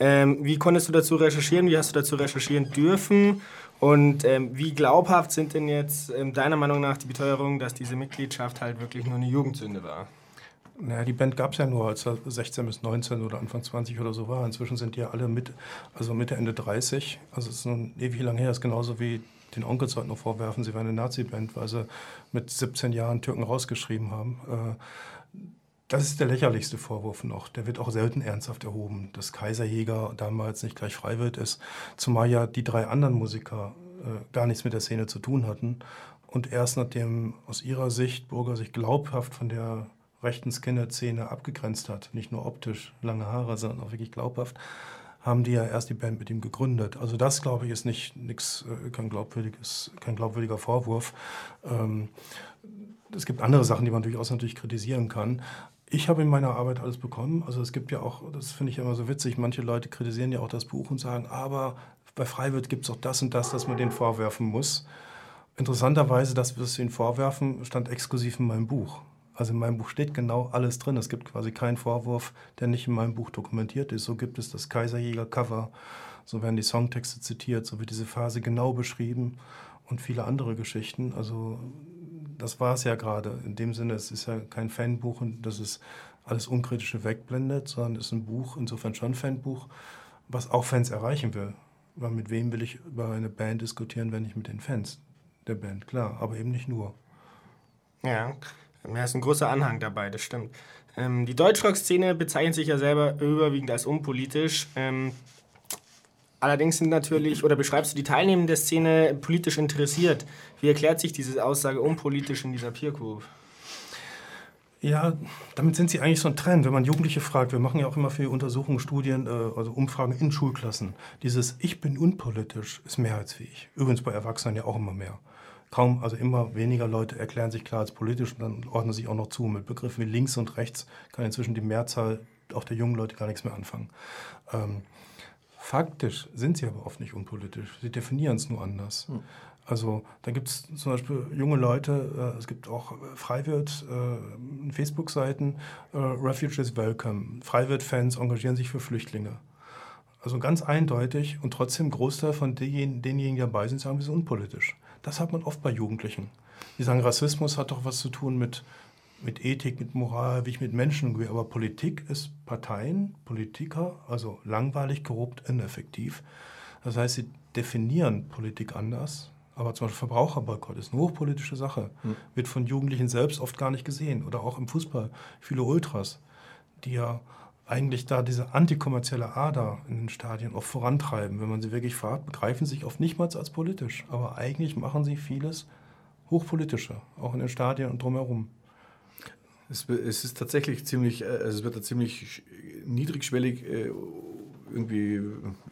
D: Ähm, wie konntest du dazu recherchieren? Wie hast du dazu recherchieren dürfen? Und ähm, wie glaubhaft sind denn jetzt ähm, deiner Meinung nach die Beteuerungen, dass diese Mitgliedschaft halt wirklich nur eine Jugendsünde war?
C: Naja, die Band gab es ja nur, als er 16 bis 19 oder Anfang 20 oder so war. Inzwischen sind die ja alle mit, also Mitte, Ende 30. Also es ist nun ewig lang her. Das ist genauso wie den Onkels heute noch vorwerfen, sie wären eine Nazi-Band, weil sie mit 17 Jahren Türken rausgeschrieben haben. Äh, das ist der lächerlichste Vorwurf noch. Der wird auch selten ernsthaft erhoben, dass Kaiserjäger damals nicht gleich Freiwild ist. Zumal ja die drei anderen Musiker äh, gar nichts mit der Szene zu tun hatten. Und erst nachdem aus ihrer Sicht Burger sich glaubhaft von der rechten Skinhead-Szene abgegrenzt hat, nicht nur optisch lange Haare, sondern auch wirklich glaubhaft, haben die ja erst die Band mit ihm gegründet. Also das, glaube ich, ist nicht nix, äh, kein, glaubwürdiges, kein glaubwürdiger Vorwurf. Ähm, es gibt andere Sachen, die man durchaus natürlich kritisieren kann. Ich habe in meiner Arbeit alles bekommen. Also es gibt ja auch, das finde ich immer so witzig, manche Leute kritisieren ja auch das Buch und sagen, aber bei Freiwirt gibt es auch das und das, das man denen vorwerfen muss. Interessanterweise, das, was sie ihnen vorwerfen, stand exklusiv in meinem Buch. Also in meinem Buch steht genau alles drin. Es gibt quasi keinen Vorwurf, der nicht in meinem Buch dokumentiert ist. So gibt es das Kaiserjäger-Cover, so werden die Songtexte zitiert, so wird diese Phase genau beschrieben und viele andere Geschichten. Also das war es ja gerade. In dem Sinne, es ist ja kein Fanbuch und das ist alles Unkritische wegblendet, sondern es ist ein Buch, insofern schon ein Fanbuch, was auch Fans erreichen will. Weil mit wem will ich über eine Band diskutieren, wenn nicht mit den Fans der Band? Klar, aber eben nicht nur.
D: Ja, da ist ein großer Anhang dabei, das stimmt. Ähm, die Deutschrock-Szene bezeichnet sich ja selber überwiegend als unpolitisch. Ähm, allerdings sind natürlich, oder beschreibst du die Teilnehmenden der Szene politisch interessiert. Wie erklärt sich diese Aussage unpolitisch in dieser Peer Group?
C: Ja, damit sind sie eigentlich so ein Trend. Wenn man Jugendliche fragt, wir machen ja auch immer für Untersuchungen, Studien, äh, also Umfragen in Schulklassen. Dieses Ich bin unpolitisch ist mehrheitsfähig. Übrigens bei Erwachsenen ja auch immer mehr. Kaum, also immer weniger Leute erklären sich klar als politisch und dann ordnen sich auch noch zu. Mit Begriffen wie links und rechts kann inzwischen die Mehrzahl auch der jungen Leute gar nichts mehr anfangen. Ähm, faktisch sind sie aber oft nicht unpolitisch. Sie definieren es nur anders. Hm. Also da gibt es zum Beispiel junge Leute, äh, es gibt auch Freiwirt, äh, Facebook-Seiten, äh, Refugees Welcome. Freiwirt-Fans engagieren sich für Flüchtlinge. Also ganz eindeutig und trotzdem Großteil von denjenigen, die dabei sind, sagen, wir sind unpolitisch. Das hat man oft bei Jugendlichen. Die sagen, Rassismus hat doch was zu tun mit, mit Ethik, mit Moral, wie ich mit Menschen umgehe. Aber Politik ist Parteien, Politiker, also langweilig, korrupt, ineffektiv. Das heißt, sie definieren Politik anders aber zum Beispiel Verbraucherboykott ist eine hochpolitische Sache, hm. wird von Jugendlichen selbst oft gar nicht gesehen. Oder auch im Fußball. Viele Ultras, die ja eigentlich da diese antikommerzielle Ader in den Stadien oft vorantreiben. Wenn man sie wirklich fragt, begreifen sie sich oft nicht mal als politisch. Aber eigentlich machen sie vieles hochpolitischer, auch in den Stadien und drumherum.
A: Es, es ist tatsächlich ziemlich, äh, also es wird da ziemlich niedrigschwellig äh, irgendwie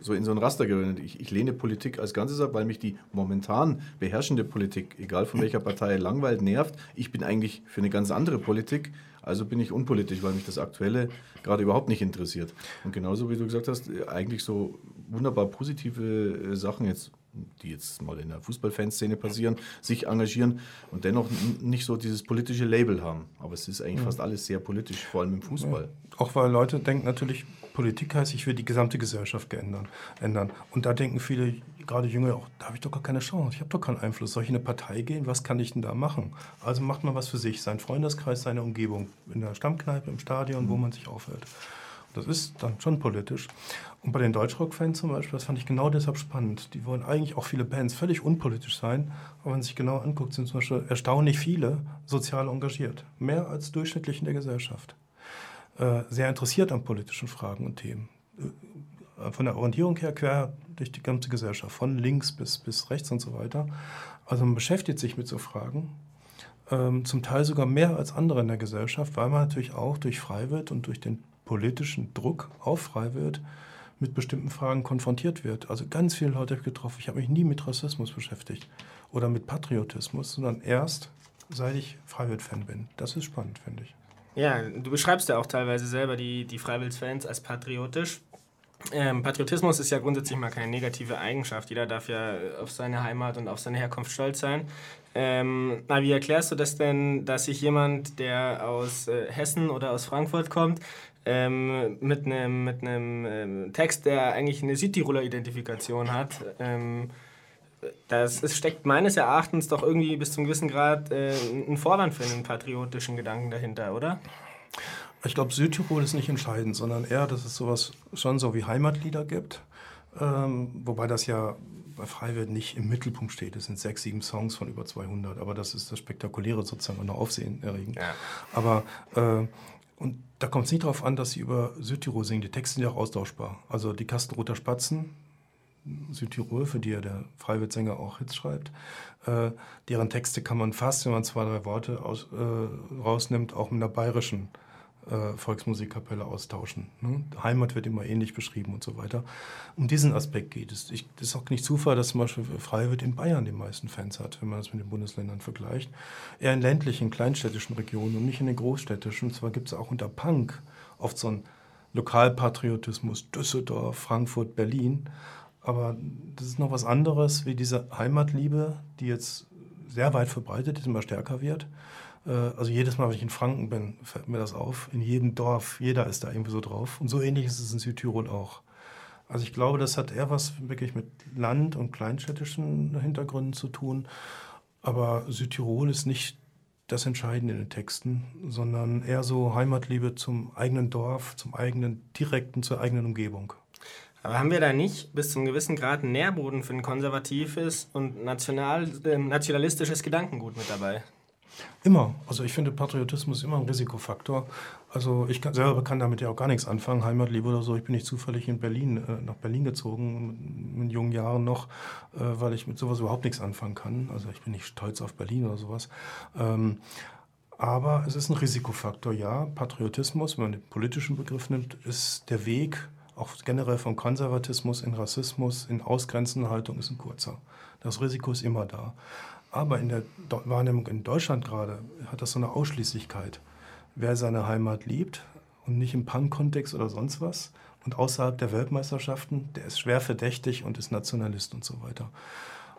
A: so in so ein Raster gewöhnt. Ich, ich, lehne Politik als Ganzes ab, weil mich die momentan beherrschende Politik, egal von welcher Partei, langweilt, nervt. Ich bin eigentlich für eine ganz andere Politik, also bin ich unpolitisch, weil mich das Aktuelle gerade überhaupt nicht interessiert. Und genauso wie du gesagt hast, eigentlich so wunderbar positive äh, Sachen jetzt die jetzt mal in der Fußballfanszene passieren, sich engagieren und dennoch nicht so dieses politische Label haben. Aber es ist eigentlich ja. fast alles sehr politisch, vor allem im Fußball.
C: Ja. Auch weil Leute denken natürlich, Politik heißt, ich will die gesamte Gesellschaft geändern, ändern. Und da denken viele, gerade Jünger, auch, da habe ich doch gar keine Chance, ich habe doch keinen Einfluss. Soll ich in eine Partei gehen? Was kann ich denn da machen? Also macht man was für sich, sein Freundeskreis, seine Umgebung, in der Stammkneipe, im Stadion, mhm. wo man sich aufhält. Das ist dann schon politisch. Und bei den Deutschrock-Fans zum Beispiel, das fand ich genau deshalb spannend. Die wollen eigentlich auch viele Bands völlig unpolitisch sein, aber wenn man sich genau anguckt, sind zum Beispiel erstaunlich viele sozial engagiert. Mehr als durchschnittlich in der Gesellschaft. Äh, sehr interessiert an politischen Fragen und Themen. Äh, von der Orientierung her quer durch die ganze Gesellschaft, von links bis, bis rechts und so weiter. Also man beschäftigt sich mit so Fragen, ähm, zum Teil sogar mehr als andere in der Gesellschaft, weil man natürlich auch durch Freiwirt und durch den politischen Druck auf Freiwirt mit bestimmten Fragen konfrontiert wird. Also ganz viele Leute habe ich getroffen. Ich habe mich nie mit Rassismus beschäftigt oder mit Patriotismus, sondern erst seit ich Freiwild-Fan bin. Das ist spannend, finde ich.
D: Ja, du beschreibst ja auch teilweise selber die, die Freiwild-Fans als patriotisch. Ähm, Patriotismus ist ja grundsätzlich mal keine negative Eigenschaft. Jeder darf ja auf seine Heimat und auf seine Herkunft stolz sein. Ähm, na, wie erklärst du das denn, dass sich jemand, der aus äh, Hessen oder aus Frankfurt kommt, ähm, mit einem mit ähm, Text, der eigentlich eine Südtiroler Identifikation hat, ähm, das es steckt meines Erachtens doch irgendwie bis zum gewissen Grad äh, ein Vorwand für einen patriotischen Gedanken dahinter, oder?
C: Ich glaube, Südtirol ist nicht entscheidend, sondern eher, dass es sowas schon so wie Heimatlieder gibt. Ähm, wobei das ja bei Freiwild nicht im Mittelpunkt steht. Es sind sechs, sieben Songs von über 200, aber das ist das Spektakuläre sozusagen und noch Aufsehen erregend. Ja. Aber äh, und da kommt es nicht darauf an, dass sie über Südtirol singen. Die Texte sind ja auch austauschbar. Also die Kastenroter Spatzen, Südtirol, für die ja der Freiwild-Sänger auch Hits schreibt, äh, deren Texte kann man fast, wenn man zwei, drei Worte aus, äh, rausnimmt, auch mit einer bayerischen äh, Volksmusikkapelle austauschen. Ne? Heimat wird immer ähnlich beschrieben und so weiter. Um diesen Aspekt geht es. Ich, das ist auch nicht Zufall, dass zum Beispiel Freiwild in Bayern die meisten Fans hat, wenn man das mit den Bundesländern vergleicht. Eher in ländlichen, kleinstädtischen Regionen und nicht in den großstädtischen. Und zwar gibt es auch unter Punk oft so einen Lokalpatriotismus, Düsseldorf, Frankfurt, Berlin. Aber das ist noch was anderes wie diese Heimatliebe, die jetzt sehr weit verbreitet ist, immer stärker wird. Äh, also jedes Mal, wenn ich in Franken bin, fällt mir das auf. In jedem Dorf, jeder ist da irgendwie so drauf. Und so ähnlich ist es in Südtirol auch. Also ich glaube, das hat eher was wirklich mit Land- und kleinstädtischen Hintergründen zu tun. Aber Südtirol ist nicht das Entscheidende in den Texten, sondern eher so Heimatliebe zum eigenen Dorf, zum eigenen, direkten, zur eigenen Umgebung.
D: Aber haben wir da nicht bis zum gewissen Grad einen Nährboden für ein konservatives und national, äh, nationalistisches Gedankengut mit dabei?
C: Immer. Also ich finde, Patriotismus immer ein Risikofaktor. Also ich kann, selber kann damit ja auch gar nichts anfangen, Heimatliebe oder so. Ich bin nicht zufällig in Berlin, äh, nach Berlin gezogen, in jungen Jahren noch, äh, weil ich mit sowas überhaupt nichts anfangen kann. Also ich bin nicht stolz auf Berlin oder sowas. Ähm, aber es ist ein Risikofaktor, ja. Patriotismus, wenn man den politischen Begriff nimmt, ist der Weg, auch generell von Konservatismus in Rassismus, in ausgrenzende Haltung, ist ein kurzer. Das Risiko ist immer da. Aber in der Wahrnehmung in Deutschland gerade hat das so eine Ausschließlichkeit. Wer seine Heimat liebt und nicht im Punk-Kontext oder sonst was und außerhalb der Weltmeisterschaften, der ist schwer verdächtig und ist Nationalist und so weiter.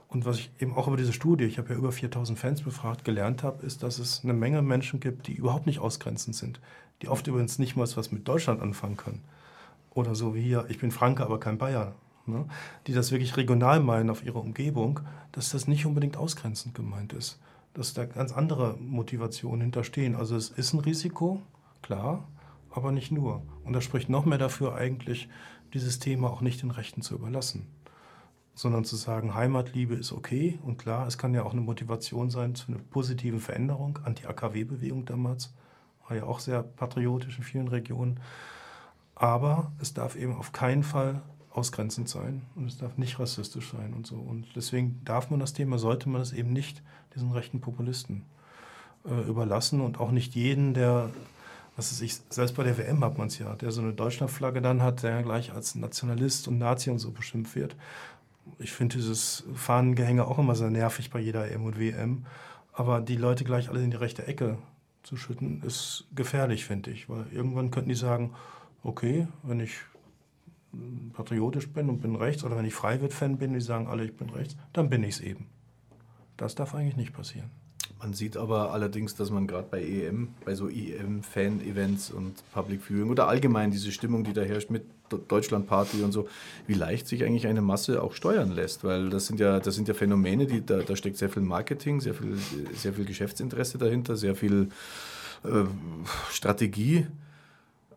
C: Und was ich eben auch über diese Studie, ich habe ja über 4000 Fans befragt, gelernt habe, ist, dass es eine Menge Menschen gibt, die überhaupt nicht ausgrenzend sind, die oft übrigens nicht mal was mit Deutschland anfangen können. Oder so wie hier, ich bin Franke, aber kein Bayer ne, die das wirklich regional meinen auf ihre Umgebung, dass das nicht unbedingt ausgrenzend gemeint ist. Dass da ganz andere Motivationen hinterstehen. Also es ist ein Risiko, klar, aber nicht nur. Und das spricht noch mehr dafür eigentlich, dieses Thema auch nicht den Rechten zu überlassen, sondern zu sagen, Heimatliebe ist okay und klar, es kann ja auch eine Motivation sein zu einer positiven Veränderung. Anti-AKW-Bewegung damals war ja auch sehr patriotisch in vielen Regionen. Aber es darf eben auf keinen Fall ausgrenzend sein und es darf nicht rassistisch sein und so. Und deswegen darf man das Thema, sollte man es eben nicht diesen rechten Populisten äh, überlassen und auch nicht jeden, der, was ist ich, selbst bei der WM hat man es ja, der so eine Deutschlandflagge dann hat, der gleich als Nationalist und Nazi und so beschimpft wird. Ich finde dieses Fahnengehänge auch immer sehr nervig bei jeder EM und WM. Aber die Leute gleich alle in die rechte Ecke zu schütten, ist gefährlich, finde ich. Weil irgendwann könnten die sagen, okay, wenn ich patriotisch bin und bin rechts, oder wenn ich Freiwild-Fan bin, die sagen alle, ich bin rechts, dann bin ich es eben. Das darf eigentlich nicht passieren.
A: Man sieht aber allerdings, dass man gerade bei EM, bei so EM-Fan-Events und Public Viewing oder allgemein diese Stimmung, die da herrscht mit Deutschland-Party und so, wie leicht sich eigentlich eine Masse auch steuern lässt, weil das sind ja, das sind ja Phänomene, die, da, da steckt sehr viel Marketing, sehr viel, sehr viel Geschäftsinteresse dahinter, sehr viel äh, Strategie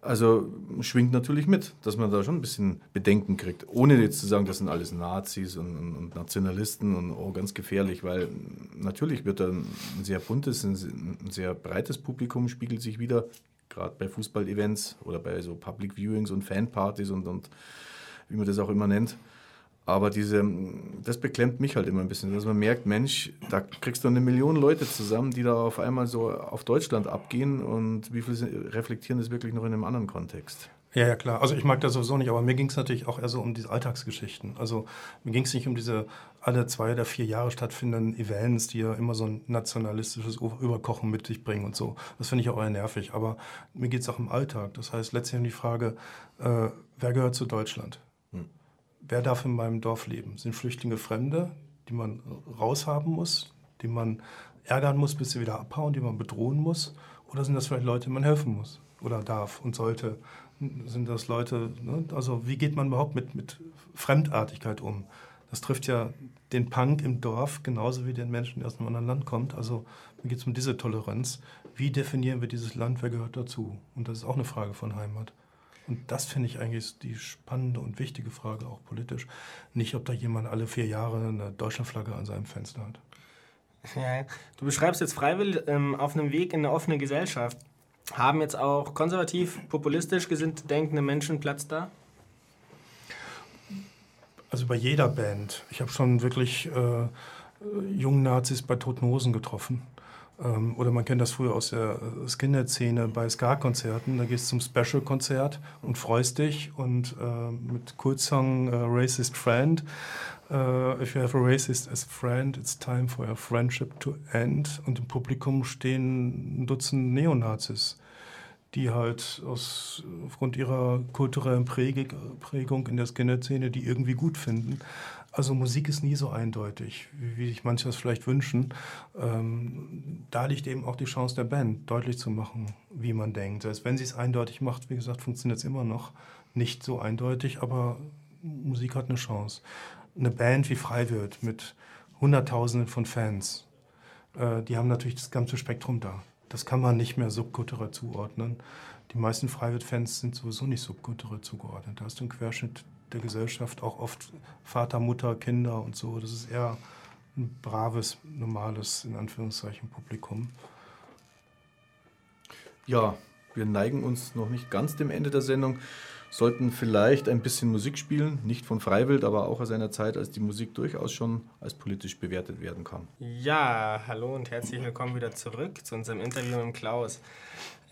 A: also schwingt natürlich mit, dass man da schon ein bisschen Bedenken kriegt. Ohne jetzt zu sagen, das sind alles Nazis und, und Nationalisten und oh, ganz gefährlich, weil natürlich wird da ein sehr buntes, ein sehr breites Publikum spiegelt sich wieder, gerade bei Fußball-Events oder bei so Public Viewings und Fanpartys und, und wie man das auch immer nennt. Aber diese, das beklemmt mich halt immer ein bisschen, dass man merkt, Mensch, da kriegst du eine Million Leute zusammen, die da auf einmal so auf Deutschland abgehen und wie viel reflektieren das wirklich noch in einem anderen Kontext?
C: Ja, ja, klar. Also ich mag das sowieso nicht, aber mir ging es natürlich auch eher so um diese Alltagsgeschichten. Also mir ging es nicht um diese alle zwei oder vier Jahre stattfindenden Events, die ja immer so ein nationalistisches Überkochen mit sich bringen und so. Das finde ich auch eher nervig. Aber mir geht es auch im Alltag. Das heißt letztlich um die Frage, äh, wer gehört zu Deutschland? Wer darf in meinem Dorf leben? Sind Flüchtlinge Fremde, die man raushaben muss, die man ärgern muss, bis sie wieder abhauen, die man bedrohen muss? Oder sind das vielleicht Leute, denen man helfen muss oder darf und sollte? Sind das Leute, ne? also wie geht man überhaupt mit, mit Fremdartigkeit um? Das trifft ja den Punk im Dorf genauso wie den Menschen, der aus einem anderen Land kommt. Also mir geht es um diese Toleranz. Wie definieren wir dieses Land, wer gehört dazu? Und das ist auch eine Frage von Heimat. Und das finde ich eigentlich die spannende und wichtige Frage, auch politisch. Nicht, ob da jemand alle vier Jahre eine Deutschlandflagge an seinem Fenster hat.
D: Ja, du beschreibst jetzt freiwillig ähm, auf einem Weg in eine offene Gesellschaft. Haben jetzt auch konservativ, populistisch gesinnt denkende Menschen Platz da?
C: Also bei jeder Band. Ich habe schon wirklich äh, jungen Nazis bei Toten Hosen getroffen. Ähm, oder man kennt das früher aus der Skinhead-Szene bei Ska-Konzerten. Da gehst du zum Special-Konzert und freust dich und äh, mit Kultsong äh, Racist Friend. Uh, if you have a racist as a friend, it's time for your friendship to end. Und im Publikum stehen ein Dutzend Neonazis, die halt aus, aufgrund ihrer kulturellen Prägung in der Skinhead-Szene die irgendwie gut finden. Also Musik ist nie so eindeutig, wie sich manche das vielleicht wünschen. Ähm, da liegt eben auch die Chance der Band, deutlich zu machen, wie man denkt. Selbst wenn sie es eindeutig macht, wie gesagt, funktioniert es immer noch nicht so eindeutig, aber Musik hat eine Chance. Eine Band wie Freiwild mit Hunderttausenden von Fans, äh, die haben natürlich das ganze Spektrum da. Das kann man nicht mehr subkulturell zuordnen. Die meisten Freiwild-Fans sind sowieso nicht subkulturell zugeordnet. Da hast du einen Querschnitt der Gesellschaft, auch oft Vater, Mutter, Kinder und so. Das ist eher ein braves, normales, in Anführungszeichen, Publikum.
A: Ja, wir neigen uns noch nicht ganz dem Ende der Sendung, sollten vielleicht ein bisschen Musik spielen, nicht von Freiwild, aber auch aus einer Zeit, als die Musik durchaus schon als politisch bewertet werden kann.
D: Ja, hallo und herzlich willkommen wieder zurück zu unserem Interview mit Klaus.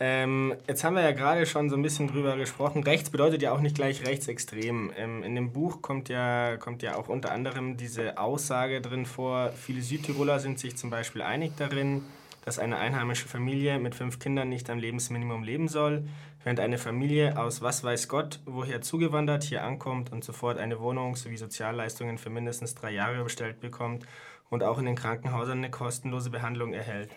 D: Ähm, jetzt haben wir ja gerade schon so ein bisschen drüber gesprochen. Rechts bedeutet ja auch nicht gleich rechtsextrem. Ähm, in dem Buch kommt ja, kommt ja auch unter anderem diese Aussage drin vor, viele Südtiroler sind sich zum Beispiel einig darin, dass eine einheimische Familie mit fünf Kindern nicht am Lebensminimum leben soll, während eine Familie aus was weiß Gott woher zugewandert hier ankommt und sofort eine Wohnung sowie Sozialleistungen für mindestens drei Jahre bestellt bekommt und auch in den Krankenhäusern eine kostenlose Behandlung erhält.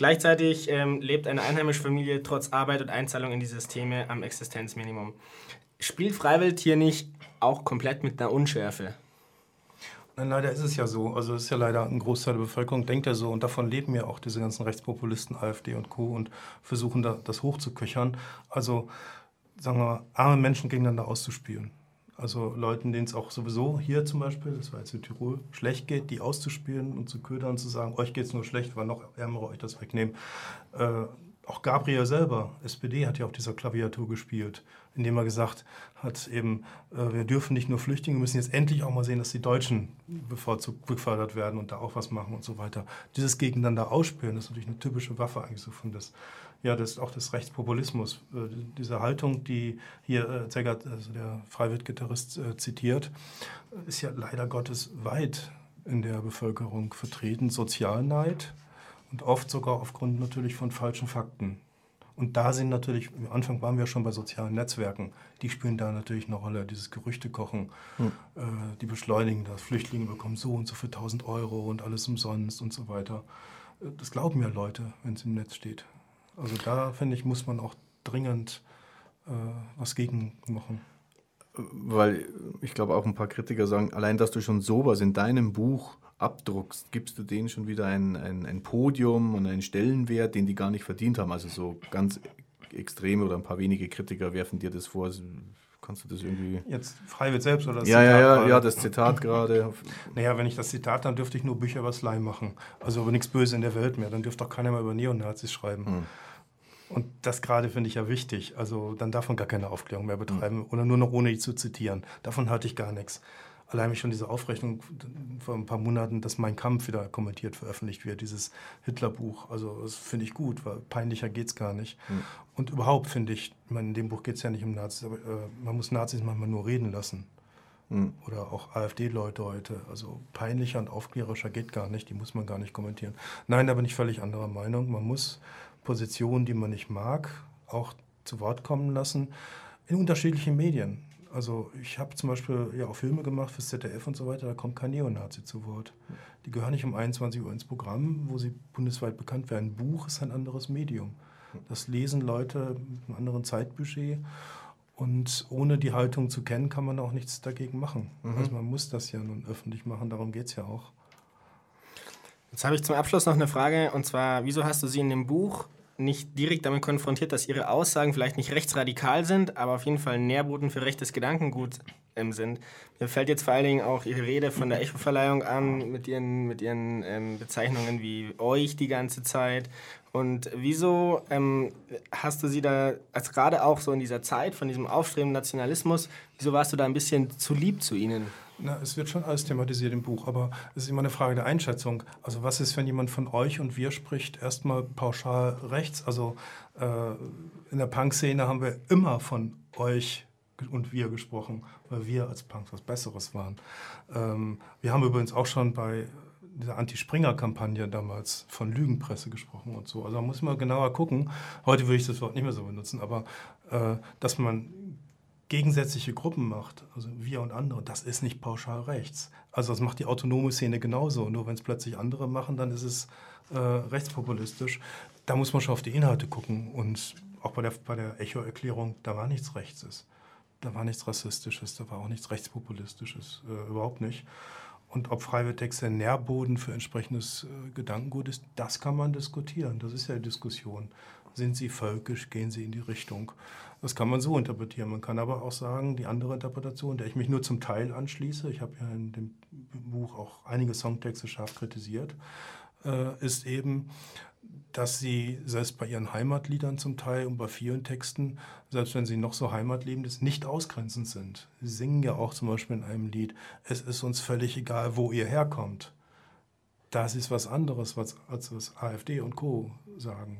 D: Gleichzeitig ähm, lebt eine einheimische Familie trotz Arbeit und Einzahlung in die Systeme am Existenzminimum. Spielt Freiwild hier nicht auch komplett mit einer Unschärfe?
C: Leider ist es ja so. Also es ist ja leider ein Großteil der Bevölkerung denkt ja so und davon leben ja auch diese ganzen Rechtspopulisten, AfD und Co. und versuchen da, das hochzuköchern. Also sagen wir, arme Menschen gegeneinander auszuspielen. Also Leuten, denen es auch sowieso hier zum Beispiel, das war jetzt in Tirol, schlecht geht, die auszuspielen und zu ködern und zu sagen, euch geht es nur schlecht, weil noch Ärmere euch das wegnehmen. Äh, auch Gabriel selber, SPD, hat ja auf dieser Klaviatur gespielt, indem er gesagt hat, eben, äh, wir dürfen nicht nur Flüchtlinge, wir müssen jetzt endlich auch mal sehen, dass die Deutschen bevorzugt gefördert werden und da auch was machen und so weiter. Dieses Gegeneinander ausspielen, das ist natürlich eine typische Waffe eigentlich so von das ja, das auch des Rechtspopulismus. Äh, diese Haltung, die hier äh, Zegert, also der Freiwild-Gitarrist, äh, zitiert, ist ja leider Gottes weit in der Bevölkerung vertreten. Sozialneid und oft sogar aufgrund natürlich von falschen Fakten. Und da sind natürlich, am Anfang waren wir schon bei sozialen Netzwerken, die spielen da natürlich eine Rolle. Dieses Gerüchtekochen, hm. äh, die beschleunigen das. Flüchtlinge bekommen so und so für 1000 Euro und alles umsonst und so weiter. Äh, das glauben ja Leute, wenn es im Netz steht. Also da, finde ich, muss man auch dringend äh, was gegen machen.
A: Weil ich glaube auch ein paar Kritiker sagen, allein dass du schon sowas in deinem Buch abdruckst, gibst du denen schon wieder ein, ein, ein Podium und einen Stellenwert, den die gar nicht verdient haben. Also so ganz extreme oder ein paar wenige Kritiker werfen dir das vor. Kannst du das irgendwie.
C: Jetzt Freiwild selbst oder
A: das ja, Zitat? Ja, ja, ja, das Zitat gerade.
C: Naja, wenn ich das Zitat, dann dürfte ich nur Bücher über Slime machen. Also über nichts Böses in der Welt mehr. Dann dürfte auch keiner mehr über Neonazis schreiben. Hm. Und das gerade finde ich ja wichtig. Also dann darf man gar keine Aufklärung mehr betreiben mhm. oder nur noch ohne zu zitieren. Davon halte ich gar nichts. Allein schon diese Aufrechnung vor ein paar Monaten, dass mein Kampf wieder kommentiert veröffentlicht wird, dieses Hitlerbuch. Also das finde ich gut, weil peinlicher geht es gar nicht. Mhm. Und überhaupt finde ich, ich meine, in dem Buch geht es ja nicht um Nazis, aber äh, man muss Nazis manchmal nur reden lassen. Mhm. Oder auch AfD-Leute heute. Also peinlicher und aufklärerischer geht gar nicht, die muss man gar nicht kommentieren. Nein, da bin ich völlig anderer Meinung. Man muss Positionen, die man nicht mag, auch zu Wort kommen lassen in unterschiedlichen Medien. Also ich habe zum Beispiel ja auch Filme gemacht fürs ZDF und so weiter, da kommt kein Neonazi zu Wort. Die gehören nicht um 21 Uhr ins Programm, wo sie bundesweit bekannt werden. Ein Buch ist ein anderes Medium. Das lesen Leute mit einem anderen Zeitbudget und ohne die Haltung zu kennen, kann man auch nichts dagegen machen. Mhm. Also man muss das ja nun öffentlich machen, darum geht es ja auch.
D: Jetzt habe ich zum Abschluss noch eine Frage und zwar, wieso hast du sie in dem Buch nicht direkt damit konfrontiert, dass ihre Aussagen vielleicht nicht rechtsradikal sind, aber auf jeden Fall Nährboden für rechtes Gedankengut ähm, sind. Mir fällt jetzt vor allen Dingen auch Ihre Rede von der Echo-Verleihung an, mit Ihren, mit ihren ähm, Bezeichnungen wie euch die ganze Zeit. Und wieso ähm, hast du sie da, als gerade auch so in dieser Zeit von diesem aufstrebenden Nationalismus, wieso warst du da ein bisschen zu lieb zu ihnen?
C: Na, es wird schon alles thematisiert im Buch, aber es ist immer eine Frage der Einschätzung. Also was ist, wenn jemand von euch und wir spricht, erstmal pauschal rechts? Also äh, in der Punk-Szene haben wir immer von euch und wir gesprochen, weil wir als Punks was Besseres waren. Ähm, wir haben übrigens auch schon bei dieser Anti-Springer-Kampagne damals von Lügenpresse gesprochen und so. Also da muss man genauer gucken. Heute würde ich das Wort nicht mehr so benutzen, aber äh, dass man gegensätzliche Gruppen macht, also wir und andere, das ist nicht pauschal rechts. Also das macht die autonome Szene genauso. Nur wenn es plötzlich andere machen, dann ist es äh, rechtspopulistisch. Da muss man schon auf die Inhalte gucken. Und auch bei der, bei der Echo-Erklärung, da war nichts Rechtes. Da war nichts Rassistisches, da war auch nichts Rechtspopulistisches, äh, überhaupt nicht. Und ob Freiwilligtext ein Nährboden für entsprechendes äh, Gedankengut ist, das kann man diskutieren. Das ist ja Diskussion. Sind sie völkisch, gehen sie in die Richtung? Das kann man so interpretieren. Man kann aber auch sagen, die andere Interpretation, der ich mich nur zum Teil anschließe, ich habe ja in dem Buch auch einige Songtexte scharf kritisiert, äh, ist eben, dass sie selbst bei ihren Heimatliedern zum Teil und bei vielen Texten, selbst wenn sie noch so heimatliebend ist, nicht ausgrenzend sind. Sie singen ja auch zum Beispiel in einem Lied, es ist uns völlig egal, wo ihr herkommt. Das ist was anderes, als was AfD und Co. sagen.